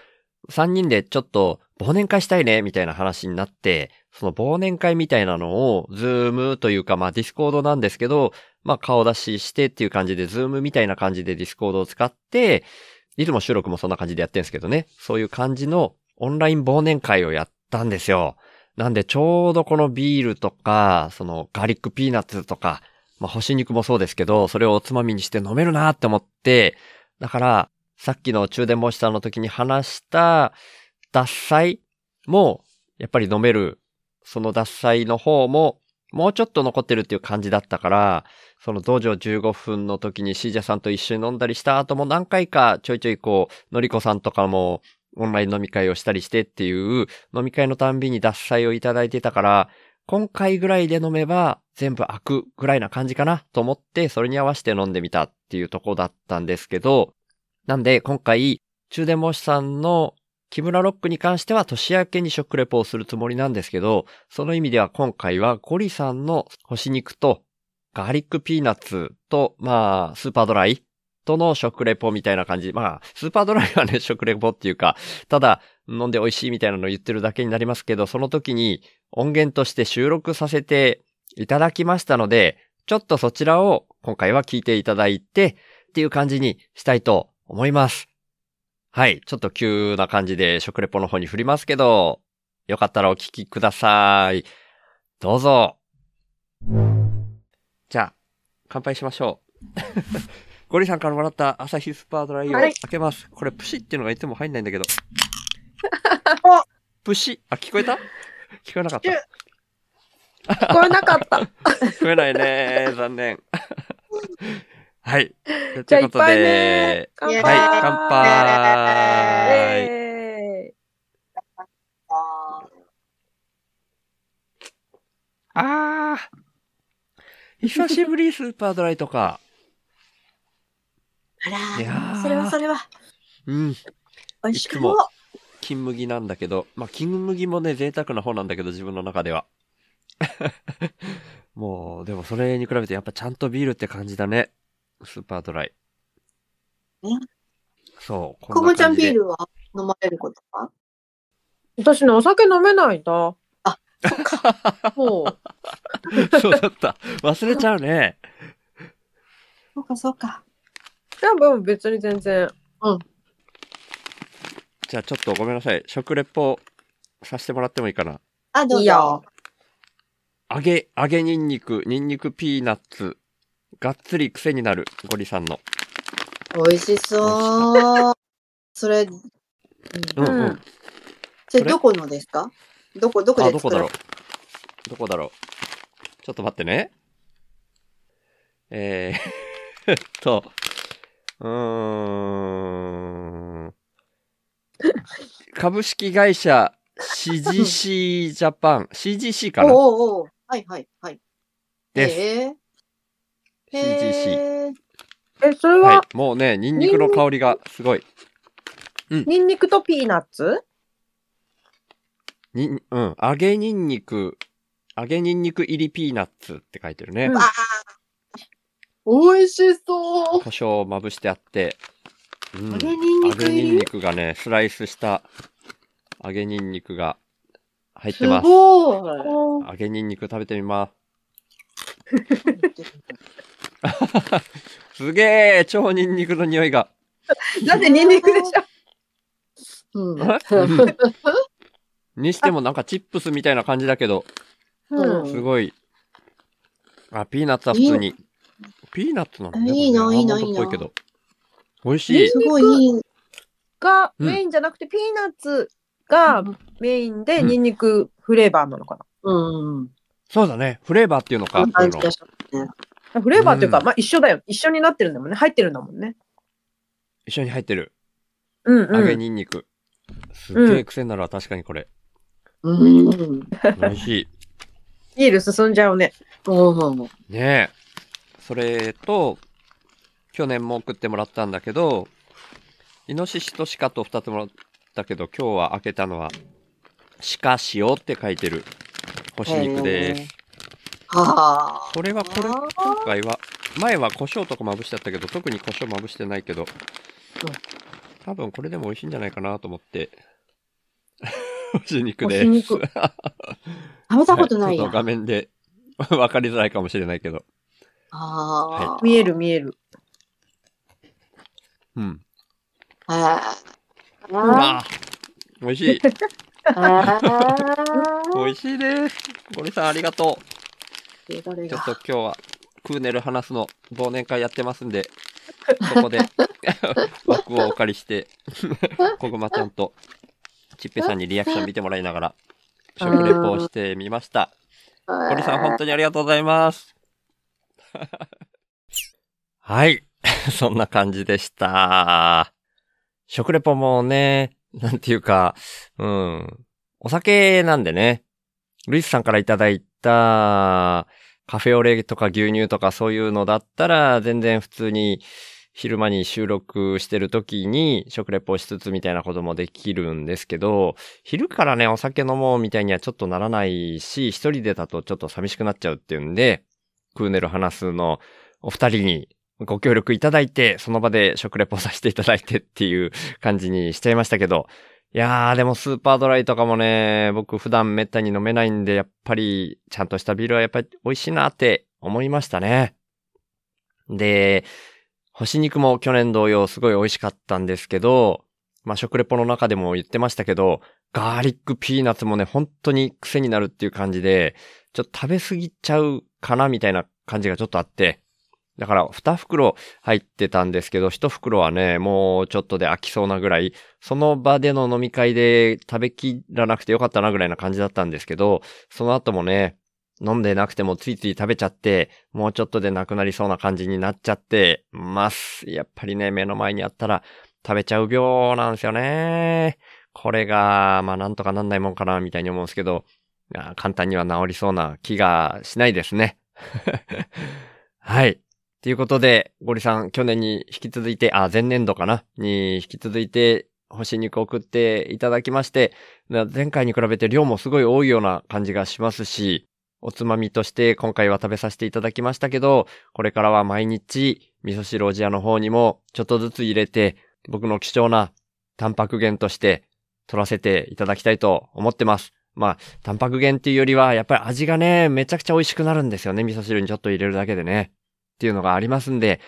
[SPEAKER 1] 3人でちょっと忘年会したいねみたいな話になって、その忘年会みたいなのをズームというかまあディスコードなんですけど、まあ顔出ししてっていう感じでズームみたいな感じでディスコードを使って、いつも収録もそんな感じでやってるんですけどね、そういう感じのオンライン忘年会をやったんですよ。なんでちょうどこのビールとか、そのガーリックピーナッツとか、まあ干し肉もそうですけど、それをおつまみにして飲めるなって思って、だから、さっきの中電モンスターの時に話した脱菜も、やっぱり飲める、その脱菜の方も、もうちょっと残ってるっていう感じだったから、その道場15分の時にシージャさんと一緒に飲んだりした後も何回かちょいちょいこう、のりこさんとかもオンライン飲み会をしたりしてっていう飲み会のたんびに脱菜をいただいてたから、今回ぐらいで飲めば全部開くぐらいな感じかなと思って、それに合わせて飲んでみたっていうとこだったんですけど、なんで今回、中電模試さんの木村ロックに関しては年明けに食レポをするつもりなんですけど、その意味では今回はゴリさんの干し肉とガーリックピーナッツと、まあ、スーパードライとの食レポみたいな感じ。まあ、スーパードライはね、食レポっていうか、ただ飲んで美味しいみたいなのを言ってるだけになりますけど、その時に音源として収録させていただきましたので、ちょっとそちらを今回は聞いていただいて、っていう感じにしたいと思います。はい。ちょっと急な感じで食レポの方に振りますけど、よかったらお聞きください。どうぞ。じゃあ、乾杯しましょう。ゴリさんからもらった朝日スパードライを
[SPEAKER 3] はい
[SPEAKER 1] 開けます。これプシっていうのがいつも入んないんだけど。
[SPEAKER 3] お
[SPEAKER 1] プシ？あ、聞こえた？聞こえなかった。
[SPEAKER 3] 聞こえなかった。
[SPEAKER 1] 聞こえないね。残念。はい。
[SPEAKER 3] じゃあ
[SPEAKER 1] ということで、
[SPEAKER 3] 乾杯
[SPEAKER 1] はい、乾杯。
[SPEAKER 3] え
[SPEAKER 1] あー。久しぶりスーパードライとか。
[SPEAKER 4] あ
[SPEAKER 1] いやー
[SPEAKER 4] ら、それはそれは、
[SPEAKER 1] うん。
[SPEAKER 4] 美味しく
[SPEAKER 1] いつも
[SPEAKER 4] も。
[SPEAKER 1] 金麦なんだけど、まあ、金麦もね、贅沢な方なんだけど、自分の中では。もう、でもそれに比べてやっぱちゃんとビールって感じだね。スーパードライ。
[SPEAKER 4] ね
[SPEAKER 1] そう。
[SPEAKER 4] こぼちゃんビー
[SPEAKER 1] ル
[SPEAKER 4] ルは飲まれることは？
[SPEAKER 3] 私ね、お酒飲めないんだ。
[SPEAKER 4] あ、
[SPEAKER 3] そう。
[SPEAKER 1] そうだった。忘れちゃうね。
[SPEAKER 4] そうかそうか。
[SPEAKER 3] いや、もう別に全然。
[SPEAKER 1] じゃあちょっとごめんなさい。食レポさせてもらってもいいかな？
[SPEAKER 4] あ、どうぞ。
[SPEAKER 3] いいよ。
[SPEAKER 1] 揚げ、揚げニンニク、ニンニクピーナッツ。がっつり癖になるゴリさんの。
[SPEAKER 4] 美味しそう。それ、
[SPEAKER 1] うん
[SPEAKER 3] う
[SPEAKER 1] うんん。
[SPEAKER 4] それどこのですか？どこ、どこ
[SPEAKER 1] あ、
[SPEAKER 4] で
[SPEAKER 1] どこだろうどこだろうちょっと待ってね。えー、えっと、うーん。株式会社 CGC ジャパン、CGC かな？
[SPEAKER 4] おうおうおうはいはいはい。
[SPEAKER 1] です。
[SPEAKER 4] へえ。
[SPEAKER 1] CGC
[SPEAKER 4] へえ。
[SPEAKER 3] え、それは、
[SPEAKER 1] はい。もうね、ニンニクの香りがすごい。
[SPEAKER 3] ニンニクとピーナッツ？
[SPEAKER 1] にん、うん。揚げニンニク、揚げニンニク入りピーナッツって書いてるね。
[SPEAKER 3] うん
[SPEAKER 4] わあ。美味しそう。
[SPEAKER 1] 胡椒をまぶしてあって。うん
[SPEAKER 4] 揚げニンニ
[SPEAKER 1] 揚げニンニクがね、スライスした揚げニンニクが入って
[SPEAKER 4] す
[SPEAKER 1] ます。
[SPEAKER 4] ごい。
[SPEAKER 1] 揚げニンニク食べてみます。すげえ超ニンニクの匂いが。
[SPEAKER 3] だってニンニクでしょ？
[SPEAKER 4] うん。
[SPEAKER 1] うん にしてもなんかチップスみたいな感じだけど、
[SPEAKER 3] うん。
[SPEAKER 1] すごい。あ、ピーナッツは普通に。ピーナッツなの？ね。
[SPEAKER 4] いいないいな
[SPEAKER 1] いけど。美味しい。
[SPEAKER 4] すごいいい。
[SPEAKER 3] が
[SPEAKER 1] うん
[SPEAKER 3] メインじゃなくて、ピーナッツがメインで
[SPEAKER 1] うん
[SPEAKER 3] ニンニクフレーバーなのか
[SPEAKER 4] うん。
[SPEAKER 1] そうだね。フレーバーっていうのか。こういうの。
[SPEAKER 3] フレーバーっていうか、
[SPEAKER 1] うん
[SPEAKER 3] まあ一緒だよ。一緒になってるんだもんね。入ってるんだもんね。
[SPEAKER 1] 一緒に入ってる。
[SPEAKER 3] うんうん。
[SPEAKER 1] 揚げニンニク。すっげえ癖になるわ、確かにこれ。
[SPEAKER 4] うん。
[SPEAKER 1] 美味しい。
[SPEAKER 3] ビール進んじゃうね。
[SPEAKER 4] うん。
[SPEAKER 1] ねえ。それと、去年も送ってもらったんだけど、イノシシと鹿と二つもらったけど、今日は開けたのは、鹿塩って書いてる干し肉です。
[SPEAKER 4] はあ。
[SPEAKER 1] これはこれ、今回は、前は胡椒とかまぶしてあったけど、特に胡椒まぶしてないけど、多分これでも美味しいんじゃないかなと思って。干し肉です。
[SPEAKER 4] 肉 食べたことないや。
[SPEAKER 1] はちょっと画面で 分かりづらいかもしれないけど。
[SPEAKER 4] ああ。
[SPEAKER 3] 見える見える。
[SPEAKER 1] うん。
[SPEAKER 4] ああ。
[SPEAKER 1] ああ美味しい。
[SPEAKER 4] あ
[SPEAKER 1] 美味しいです。ゴリさんありがと
[SPEAKER 4] あ。
[SPEAKER 1] ちょ
[SPEAKER 4] が
[SPEAKER 1] っと今日はクーネル話すの忘年会やってますんで、そこで 枠をお借りして、こぐまちゃんとちっぺさんにリアクション見てもらいながら、食レポをしてみました。ゴリさん本当にありがとうございます。はい。そんな感じでした。食レポもね、なんていうか、うん。お酒なんでね、ルイスさんからいただいたカフェオレとか牛乳とかそういうのだったら全然普通に昼間に収録してる時に食レポしつつみたいなこともできるんですけど、昼からね、お酒飲もうみたいにはちょっとならないし、一人でだとちょっと寂しくなっちゃうっていうんで、クーネル話すのお二人にご協力いただいて、その場で食レポさせていただいてっていう感じにしちゃいましたけど、いやー、でもスーパードライとかもね、僕普段めったに飲めないんで、やっぱりちゃんとしたビールはやっぱり美味しいなって思いましたね。で、干し肉も去年同様すごい美味しかったんですけど、まあ食レポの中でも言ってましたけど、ガーリックピーナッツもね、本当に癖になるっていう感じで、ちょっと食べ過ぎちゃうかなみたいな感じがちょっとあって、だから2袋入ってたんですけど、1袋はね、もうちょっとで飽きそうなぐらい、その場での飲み会で食べきらなくてよかったなぐらいな感じだったんですけど、その後もね、飲んでなくてもついつい食べちゃって、もうちょっとでなくなりそうな感じになっちゃってます。やっぱりね、目の前にあったら食べちゃう病なんですよね。これが、まあなんとかなんないもんかな、みたいに思うんですけど、簡単には治りそうな気がしないですね。はい。ということで、ゴリさん、去年に引き続いて、あ、前年度かなに引き続いて、干し肉を送っていただきまして、前回に比べて量もすごい多いような感じがしますし、おつまみとして今回は食べさせていただきましたけど、これからは毎日、味噌汁おじやの方にもちょっとずつ入れて、僕の貴重なタンパク源として取らせていただきたいと思ってます。まあ、タンパク源っていうよりは、やっぱり味がね、めちゃくちゃ美味しくなるんですよね。味噌汁にちょっと入れるだけでね。っていうのがありますんで、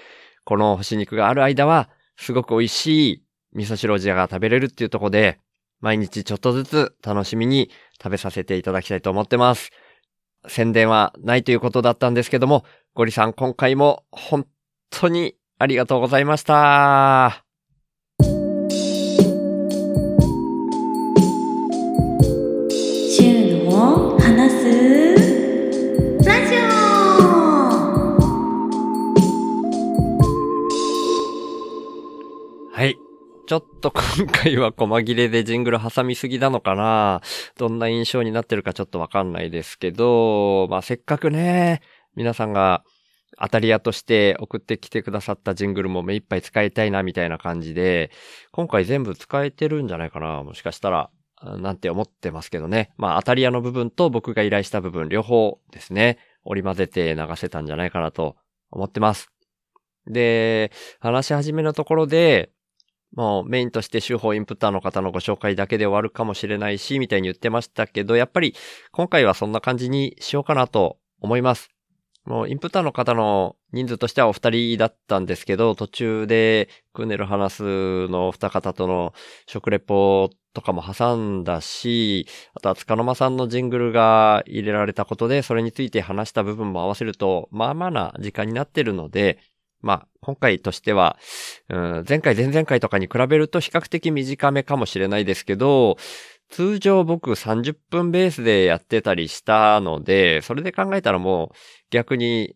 [SPEAKER 1] この干し肉がある間は、すごく美味しい味噌汁おじやが食べれるっていうとこで、毎日ちょっとずつ楽しみに食べさせていただきたいと思ってます。宣伝はないということだったんですけども、ゴリさん今回も本当にありがとうございました。ちょっと今回は細切れでジングル挟みすぎなのかなどんな印象になってるかちょっとわかんないですけど、まあ、せっかくね、皆さんが当たり屋として送ってきてくださったジングルも目いっぱい使いたいなみたいな感じで、今回全部使えてるんじゃないかなもしかしたら、なんて思ってますけどね。まあ、当たり屋の部分と僕が依頼した部分、両方ですね、織り交ぜて流せたんじゃないかなと思ってます。で、話し始めのところで、もうメインとして手法インプッターの方のご紹介だけで終わるかもしれないし、みたいに言ってましたけど、やっぱり今回はそんな感じにしようかなと思います。もうインプッターの方の人数としてはお二人だったんですけど、途中でクーネル話すのお二方との食レポとかも挟んだし、あとは塚の間さんのジングルが入れられたことで、それについて話した部分も合わせると、まあまあな時間になってるので、まあ、今回としては、うん、前回前々回とかに比べると比較的短めかもしれないですけど、通常僕30分ベースでやってたりしたので、それで考えたらもう逆に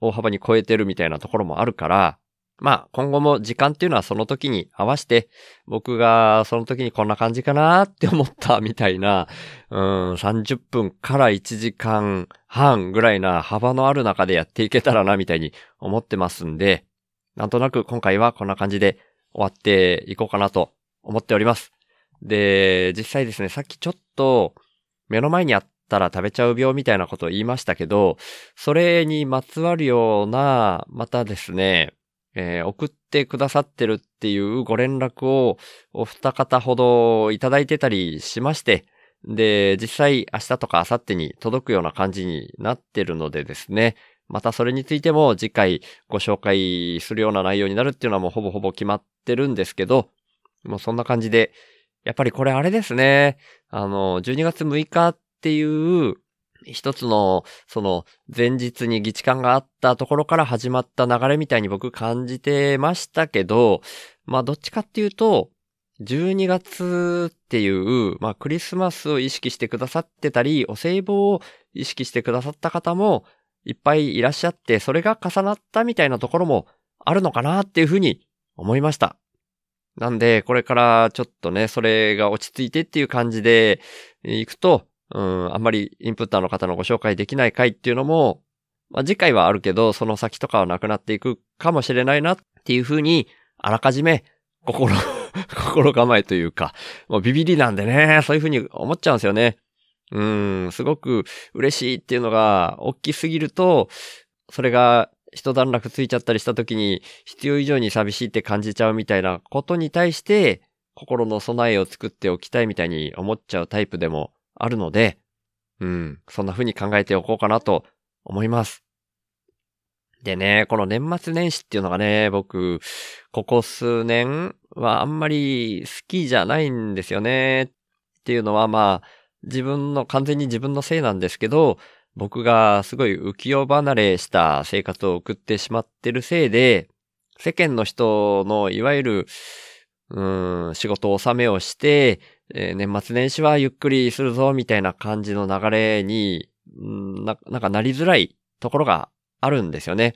[SPEAKER 1] 大幅に超えてるみたいなところもあるから、まあ今後も時間っていうのはその時に合わせて、僕がその時にこんな感じかなって思ったみたいな、うん、30分から1時間半ぐらいな幅のある中でやっていけたらなみたいに思ってますんで、なんとなく今回はこんな感じで終わっていこうかなと思っております。で、実際ですね、さっきちょっと目の前にあったら食べちゃう病みたいなことを言いましたけど、それにまつわるような、またですね、えー送ってくださってるっていうご連絡をお二方ほどいただいてたりしまして、で、実際明日とか明後日に届くような感じになってるのでですね、またそれについても次回ご紹介するような内容になるっていうのはもうほぼほぼ決まってるんですけど、もうそんな感じで、やっぱりこれあれですね、あの、12月6日っていう一つの、その、前日に議事感があったところから始まった流れみたいに僕感じてましたけど、まあどっちかっていうと、12月っていう、まあクリスマスを意識してくださってたり、お歳暮を意識してくださった方もいっぱいいらっしゃって、それが重なったみたいなところもあるのかなっていうふうに思いました。なんで、これからちょっとね、それが落ち着いてっていう感じでいくと、うん、あんまりインプッターの方のご紹介できない回っていうのも、まあ、次回はあるけど、その先とかはなくなっていくかもしれないなっていうふうに、あらかじめ心、心構えというか、もうビビりなんでね、そういうふうに思っちゃうんですよね。うん、すごく嬉しいっていうのが大きすぎると、それが一段落ついちゃったりした時に必要以上に寂しいって感じちゃうみたいなことに対して心の備えを作っておきたいみたいに思っちゃうタイプでもあるので、うん、そんな風に考えておこうかなと思います。でね、この年末年始っていうのがね、僕、ここ数年はあんまり好きじゃないんですよね。っていうのはまあ、自分の、完全に自分のせいなんですけど、僕がすごい浮世離れした生活を送ってしまってるせいで、世間の人のいわゆる、うーん、仕事納めをして、えー年末年始はゆっくりするぞ、みたいな感じの流れに、んななんかなりづらいところがあるんですよね。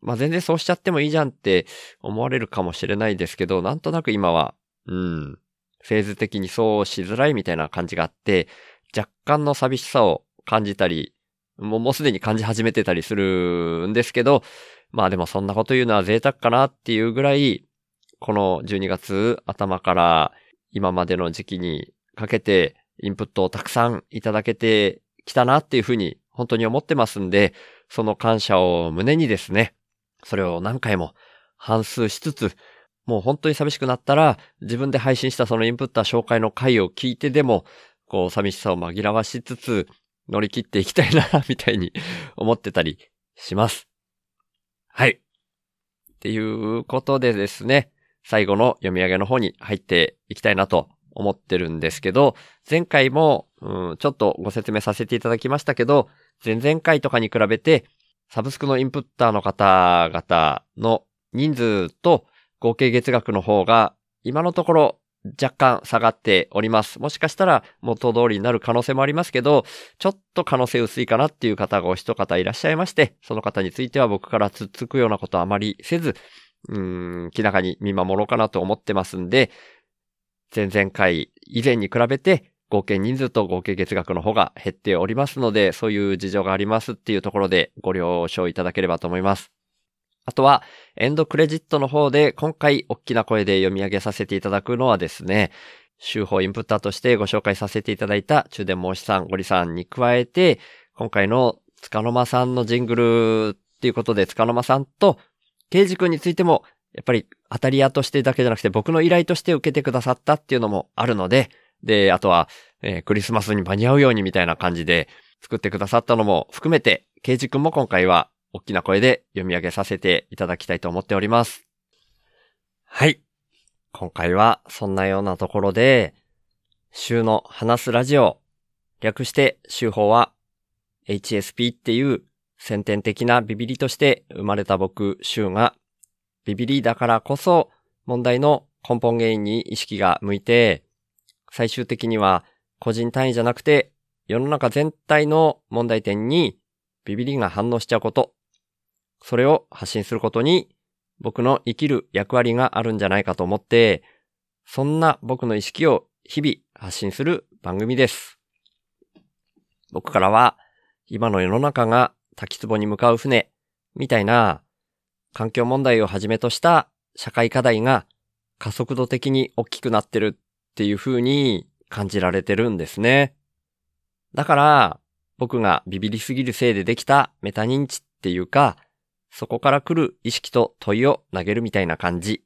[SPEAKER 1] まあ全然そうしちゃってもいいじゃんって思われるかもしれないですけど、なんとなく今は、うん、フェーズ的にそうしづらいみたいな感じがあって、若干の寂しさを感じたり、もうもうすでに感じ始めてたりするんですけど、まあでもそんなこと言うのは贅沢かなっていうぐらい、この12月頭から今までの時期にかけてインプットをたくさんいただけてきたなっていうふうに本当に思ってますんで、その感謝を胸にですね、それを何回も反数しつつ、もう本当に寂しくなったら、自分で配信したそのインプッター紹介の回を聞いてでも、こう寂しさを紛らわしつつ、乗り切っていきたいな、みたいに思ってたりします。はい。っていうことでですね、最後の読み上げの方に入っていきたいなと思ってるんですけど、前回も、うん、ちょっとご説明させていただきましたけど、前々回とかに比べて、サブスクのインプッターの方々の人数と合計月額の方が、今のところ若干下がっております。もしかしたら元通りになる可能性もありますけど、ちょっと可能性薄いかなっていう方がお一方いらっしゃいまして、その方については僕からつっつくようなことはあまりせず、うん、気長に見守ろうかなと思ってますんで、前々回以前に比べて合計人数と合計月額の方が減っておりますので、そういう事情がありますっていうところでご了承いただければと思います。あとは、エンドクレジットの方で今回大きな声で読み上げさせていただくのはですね、週報インプッターとしてご紹介させていただいた中電申しさん、ゴリさんに加えて、今回の塚の間さんのジングルっていうことで塚の間さんと、ケイジ君についても、やっぱり当たり屋としてだけじゃなくて僕の依頼として受けてくださったっていうのもあるので、で、あとは、えークリスマスに間に合うようにみたいな感じで作ってくださったのも含めて、ケイジ君も今回は大きな声で読み上げさせていただきたいと思っております。はい。今回はそんなようなところで、週の話すラジオ、略して週報は HSP っていう先天的なビビリとして生まれた僕、週がビビリだからこそ問題の根本原因に意識が向いて、最終的には個人単位じゃなくて世の中全体の問題点にビビリが反応しちゃうこと、それを発信することに僕の生きる役割があるんじゃないかと思って、そんな僕の意識を日々発信する番組です。僕からは、今の世の中が滝壺に向かう船、みたいな、環境問題をはじめとした社会課題が加速度的に大きくなってるっていう風に感じられてるんですね。だから、僕がビビりすぎるせいでできたメタ認知っていうか、そこから来る意識と問いを投げるみたいな感じ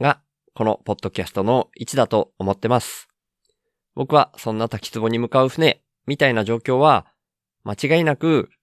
[SPEAKER 1] が、このポッドキャストの位置だと思ってます。僕はそんな滝壺に向かう船みたいな状況は、間違いなく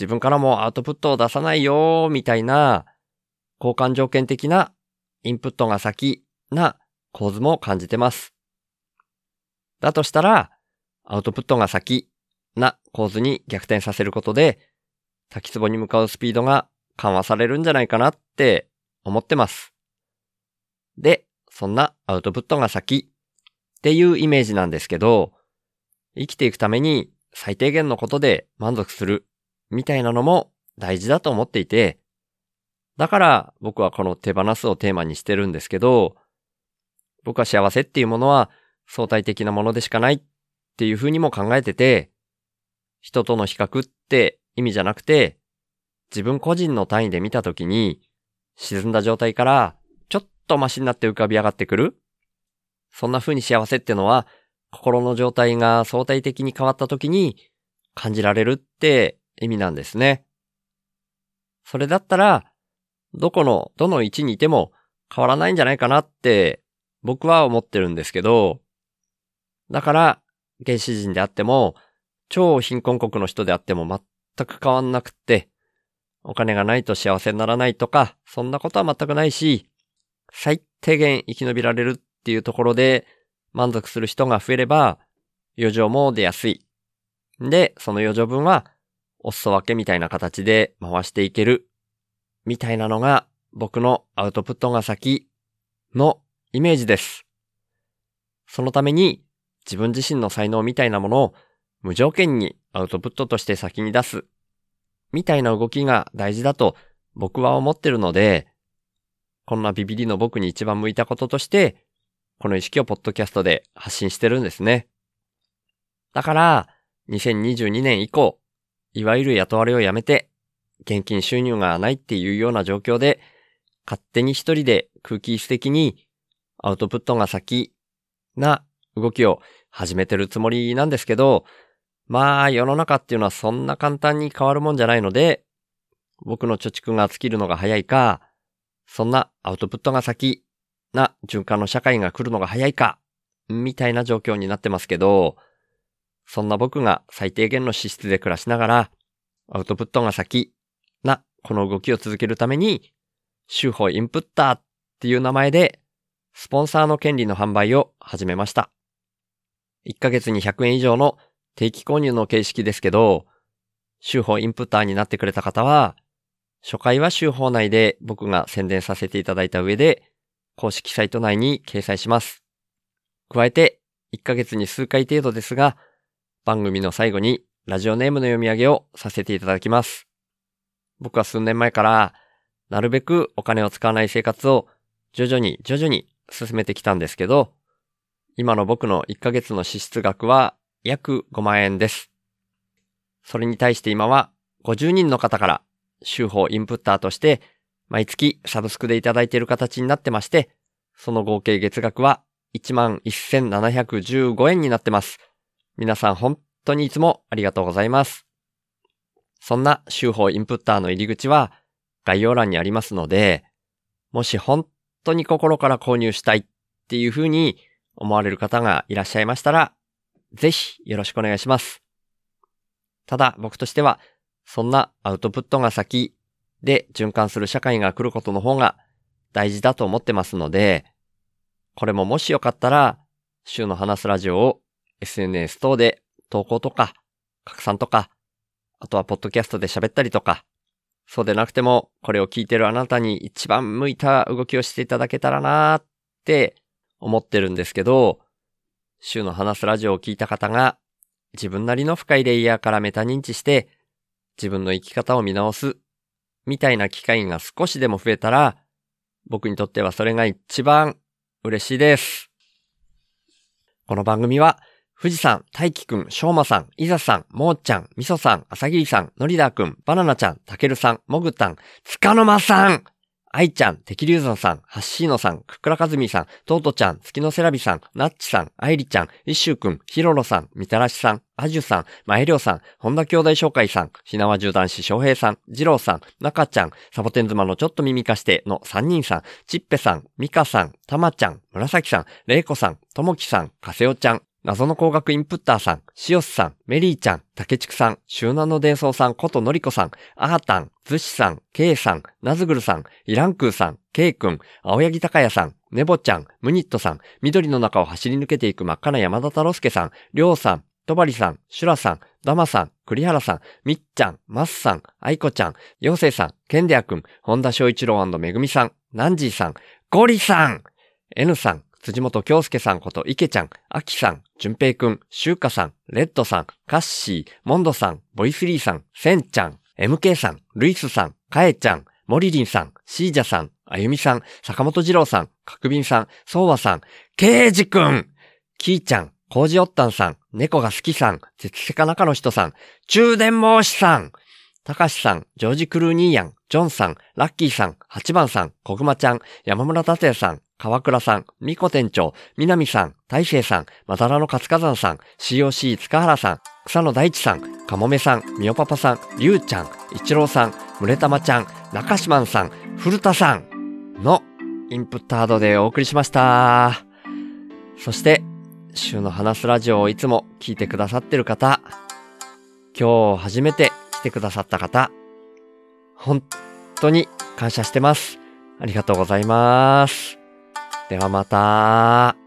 [SPEAKER 1] 自分からもアウトプットを出さないよ、みたいな、交換条件的なインプットが先な構図も感じてます。だとしたら、アウトプットが先な構図に逆転させることで、滝壺に向かうスピードが緩和されるんじゃないかなって思ってます。で、そんなアウトプットが先っていうイメージなんですけど、生きていくために最低限のことで満足するみたいなのも大事だと思っていて、だから僕はこの手放すをテーマにしてるんですけど、僕は幸せっていうものは相対的なものでしかないっていうふうにも考えてて、人との比較って意味じゃなくて、自分個人の単位で見たときに、沈んだ状態からちょっとマシになって浮かび上がってくる。そんな風に幸せってのは、心の状態が相対的に変わったときに感じられるって意味なんですね。それだったら、どこの、どの位置にいても変わらないんじゃないかなって僕は思ってるんですけど、だから、原始人であっても、超貧困国の人であっても全く変わんなくって、お金がないと幸せにならないとか、そんなことは全くないし、最低限生き延びられるっていうところで満足する人が増えれば、余剰も出やすい。で、その余剰分は、お裾分けみたいな形で回していける。みたいなのが僕のアウトプットが先のイメージです。そのために自分自身の才能みたいなものを無条件にアウトプットとして先に出す。みたいな動きが大事だと僕は思ってるので、こんなビビリの僕に一番向いたこととして、この意識をポッドキャストで発信してるんですね。だから、2022年以降、いわゆる雇われをやめて、現金収入がないっていうような状況で、勝手に一人で空気質的にアウトプットが先な動きを始めてるつもりなんですけど、まあ世の中っていうのはそんな簡単に変わるもんじゃないので、僕の貯蓄が尽きるのが早いか、そんなアウトプットが先な循環の社会が来るのが早いか、みたいな状況になってますけど、そんな僕が最低限の資質で暮らしながら、アウトプットが先なこの動きを続けるために、週報インプッターっていう名前で、スポンサーの権利の販売を始めました。1ヶ月に100円以上の定期購入の形式ですけど、週報インプッターになってくれた方は、初回は週報内で僕が宣伝させていただいた上で、公式サイト内に掲載します。加えて、1ヶ月に数回程度ですが、番組の最後にラジオネームの読み上げをさせていただきます。僕は数年前から、なるべくお金を使わない生活を徐々に徐々に進めてきたんですけど、今の僕の1ヶ月の支出額は約5万円です。それに対して今は50人の方から週報インプッターとして毎月サブスクでいただいている形になってまして、その合計月額は11,715円になってます。皆さん本当にいつもありがとうございます。そんな週報インプッターの入り口は概要欄にありますので、もし本当に心から購入したいっていう風に思われる方がいらっしゃいましたら、ぜひよろしくお願いします。ただ僕としては、そんなアウトプットが先で循環する社会が来ることの方が大事だと思ってますので、これももしよかったら、週の話すラジオを SNS 等で投稿とか、拡散とか、あとはポッドキャストで喋ったりとか、そうでなくても、これを聞いてるあなたに一番向いた動きをしていただけたらなーって思ってるんですけど、週の話すラジオを聞いた方が、自分なりの深いレイヤーからメタ認知して、自分の生き方を見直す、みたいな機会が少しでも増えたら、僕にとってはそれが一番嬉しいです。この番組は、富士山、大輝くん、しょうまさん、いざさん、もーちゃん、みそさん、あさぎりさん、のりだくん、バナナちゃん、たけるさん、もぐたん、つかの間さん、あいちゃん、てきりゅうぞんさん、はっしーのさん、くくらかずみさん、とうとちゃん、月のせらびさん、なっちさん、あいりちゃん、いっしゅうくん、ひろろさん、みたらしさん、あじゅさん、まえりょうさん、本田兄弟紹介さん、ひなわじゅう男子翔平さん、じろうさん、なかちゃん、サボテン妻のちょっと耳かしての3人さん、ちっぺさん、みかさん、たまちゃん、むらさきさん、れいこさん、ともきさん、かせおちゃん、謎の工学インプッターさん、しおすさん、メリーちゃん、たけちくさん、周南の伝送さんことのりこさん、あーたん、ずしさん、けいさん、なずぐるさん、イランクーさん、けいくん、青柳高也さん、ねぼちゃん、ムニットさん、緑の中を走り抜けていく真っ赤な山田太郎介さん、りょうさん、とばりさん、シュラさん、ダマさん、栗原さん、みっちゃん、まっさん、あいこちゃん、ようせいさん、けんでやくん、本田翔一郎めぐみさん、ナンジーさん、ゴリさん、N さん、辻本京介さんこと池ちゃん、あきさん、じゅんぺいくん、しゅうかさん、レッドさん、カッシー、モンドさん、ボイスリーさん、センちゃん、MK さん、ルイスさん、カエちゃん、モリリンさん、シージャさん、あゆみさん、坂本二郎さん、かくびんさん、そうわさん、ケイジくん、キーちゃん、コージオッタンさん、猫が好きさん、絶世か中の人さん、中電申しさん、たかしさん、ジョージ・クルーニーヤン、ジョンさん、ラッキーさん、八番さん、こぐまちゃん、山村達也さん、川倉さん、みこ店長、みなみさん、大勢さん、まだらの活火山さん、COC 塚原さん、草野大地さん、かもめさん、みおパパさん、りゅうちゃん、いちろうさん、むれたまちゃん、中島さん、古田さんのインプットハードでお送りしました。そして、週の話すラジオをいつも聞いてくださってる方、今日初めて来てくださった方、本当に感謝してます。ありがとうございます。ではまた。